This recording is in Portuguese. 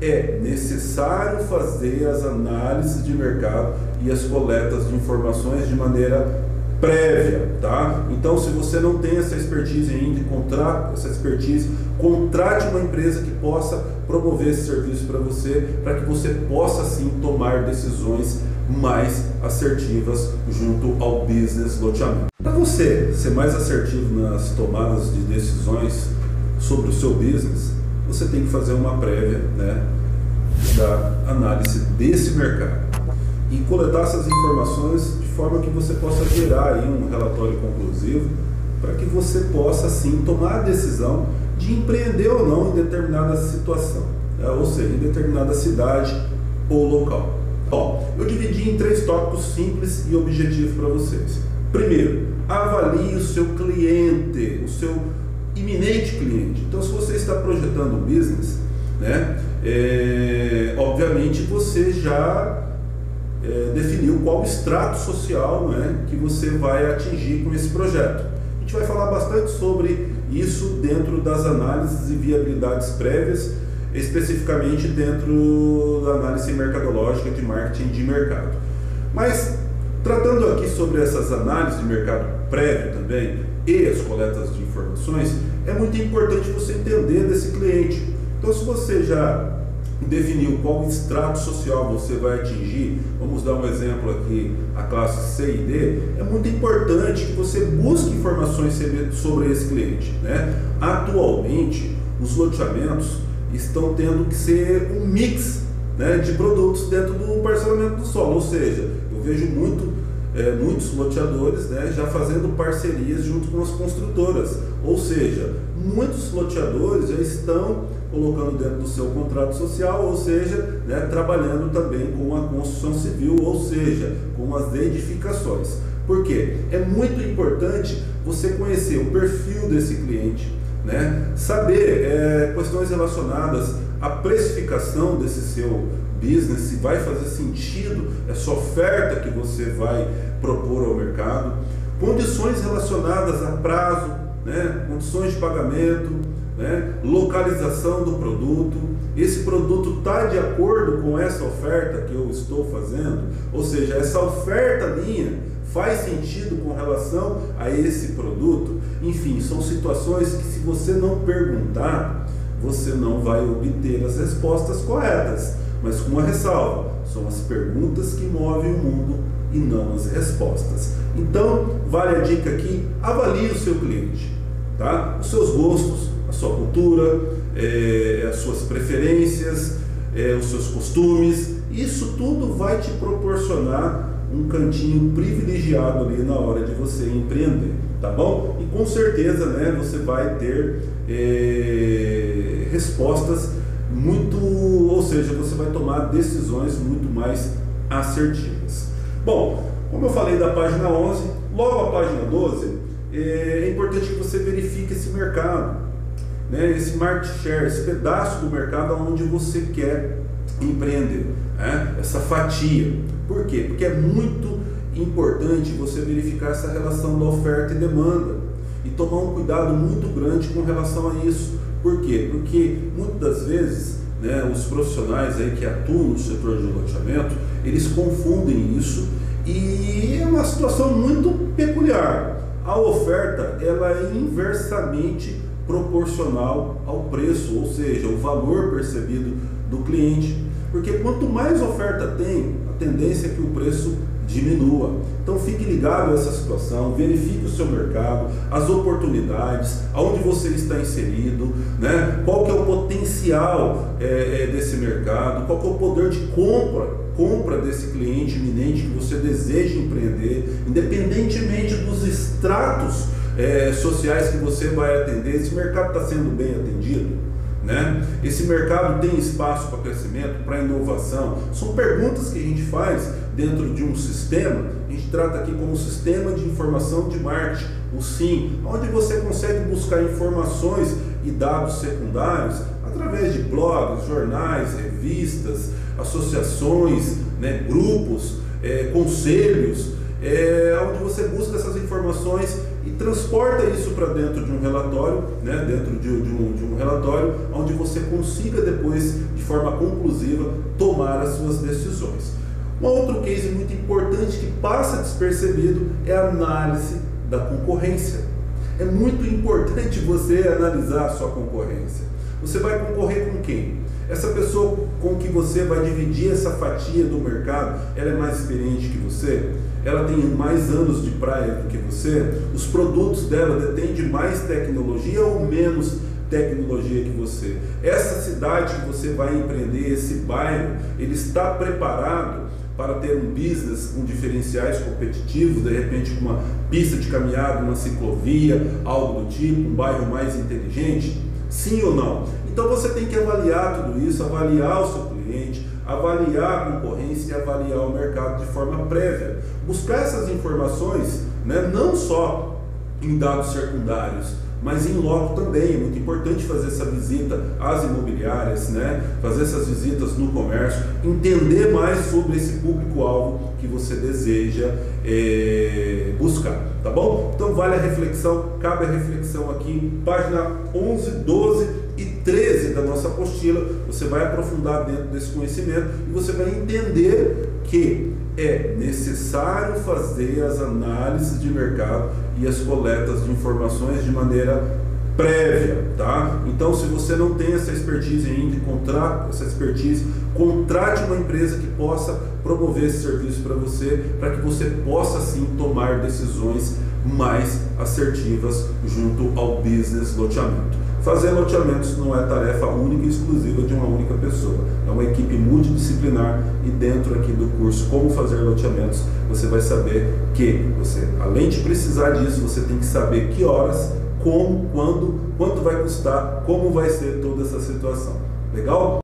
é necessário fazer as análises de mercado e as coletas de informações de maneira prévia, tá? Então, se você não tem essa expertise ainda, contrate essa expertise, contrate uma empresa que possa promover esse serviço para você, para que você possa sim tomar decisões mais assertivas junto ao business loteamento. Para você ser mais assertivo nas tomadas de decisões sobre o seu business, você tem que fazer uma prévia, né, da análise desse mercado e coletar essas informações de forma que você possa gerar aí um relatório conclusivo para que você possa sim tomar a decisão de empreender ou não em determinada situação, né? ou seja, em determinada cidade ou local. Ó, eu dividi em três tópicos simples e objetivos para vocês. Primeiro, avalie o seu cliente, o seu iminente cliente. Então, se você está projetando um business, né, é, obviamente você já é, definiu qual extrato social né, que você vai atingir com esse projeto. A gente vai falar bastante sobre isso dentro das análises e viabilidades prévias, especificamente dentro da análise mercadológica de marketing de mercado. Mas tratando aqui sobre essas análises de mercado prévio também e as coletas de informações, é muito importante você entender desse cliente. Então, se você já definiu qual extrato social você vai atingir, vamos dar um exemplo aqui, a classe C e D, é muito importante que você busque informações sobre esse cliente. Né? Atualmente, os loteamentos estão tendo que ser um mix né, de produtos dentro do parcelamento do solo, ou seja, eu vejo muito é, muitos loteadores né, já fazendo parcerias junto com as construtoras. Ou seja, muitos loteadores já estão colocando dentro do seu contrato social, ou seja, né, trabalhando também com a construção civil, ou seja, com as edificações. Por quê? É muito importante você conhecer o perfil desse cliente, né, saber é, questões relacionadas à precificação desse seu business, se vai fazer sentido essa oferta que você vai propor ao mercado, condições relacionadas a prazo, né, condições de pagamento, né, localização do produto. Esse produto está de acordo com essa oferta que eu estou fazendo, ou seja, essa oferta minha faz sentido com relação a esse produto. Enfim, são situações que se você não perguntar, você não vai obter as respostas corretas mas com uma ressalva: são as perguntas que movem o mundo e não as respostas. Então, vale a dica aqui: avalie o seu cliente, tá? Os seus gostos, a sua cultura, é, as suas preferências, é, os seus costumes. Isso tudo vai te proporcionar um cantinho privilegiado ali na hora de você empreender, tá bom? E com certeza, né, você vai ter é, respostas muito, seja, você vai tomar decisões muito mais assertivas. Bom, como eu falei da página 11, logo a página 12, é importante que você verifique esse mercado, né, esse market share, esse pedaço do mercado onde você quer empreender, né, essa fatia. Por quê? Porque é muito importante você verificar essa relação da oferta e demanda e tomar um cuidado muito grande com relação a isso. Por quê? Porque muitas das vezes né, os profissionais aí que atuam no setor de loteamento, eles confundem isso e é uma situação muito peculiar. A oferta ela é inversamente proporcional ao preço, ou seja, o valor percebido do cliente. Porque quanto mais oferta tem, a tendência é que o preço diminua. Então fique ligado a essa situação, verifique o seu mercado, as oportunidades, aonde você está inserido, né? qual que é o potencial é, é, desse mercado, qual que é o poder de compra compra desse cliente iminente que você deseja empreender, independentemente dos estratos é, sociais que você vai atender, esse mercado está sendo bem atendido? Né? Esse mercado tem espaço para crescimento, para inovação? São perguntas que a gente faz dentro de um sistema, a gente trata aqui como sistema de informação de marketing, o SIM, onde você consegue buscar informações e dados secundários através de blogs, jornais, revistas, associações, né, grupos, é, conselhos, é, onde você busca essas informações e transporta isso para dentro de um relatório, né, dentro de, de, um, de um relatório onde você consiga depois, de forma conclusiva, tomar as suas decisões. Um outro case muito importante que passa despercebido é a análise da concorrência. É muito importante você analisar a sua concorrência. Você vai concorrer com quem? Essa pessoa com que você vai dividir essa fatia do mercado, ela é mais experiente que você? Ela tem mais anos de praia do que você? Os produtos dela detêm de mais tecnologia ou menos tecnologia que você? Essa cidade que você vai empreender, esse bairro, ele está preparado para ter um business com diferenciais competitivos, de repente com uma pista de caminhada, uma ciclovia, algo do tipo, um bairro mais inteligente? Sim ou não? Então você tem que avaliar tudo isso, avaliar o seu cliente, avaliar a concorrência e avaliar o mercado de forma prévia. Buscar essas informações, né, não só em dados secundários, mas em loco também. É muito importante fazer essa visita às imobiliárias, né? fazer essas visitas no comércio, entender mais sobre esse público-alvo que você deseja é, buscar, tá bom? Então vale a reflexão, cabe a reflexão aqui, página 11, 12 e 13 da nossa apostila. Você vai aprofundar dentro desse conhecimento e você vai entender que é necessário fazer as análises de mercado e as coletas de informações de maneira prévia, tá? Então, se você não tem essa expertise ainda, contrata essa expertise, contrate uma empresa que possa promover esse serviço para você, para que você possa sim tomar decisões mais assertivas junto ao business loteamento. Fazer loteamentos não é tarefa única e exclusiva de uma única pessoa. É uma equipe multidisciplinar e dentro aqui do curso Como Fazer Loteamentos, você vai saber que você, além de precisar disso, você tem que saber que horas, como, quando, quanto vai custar, como vai ser toda essa situação. Legal?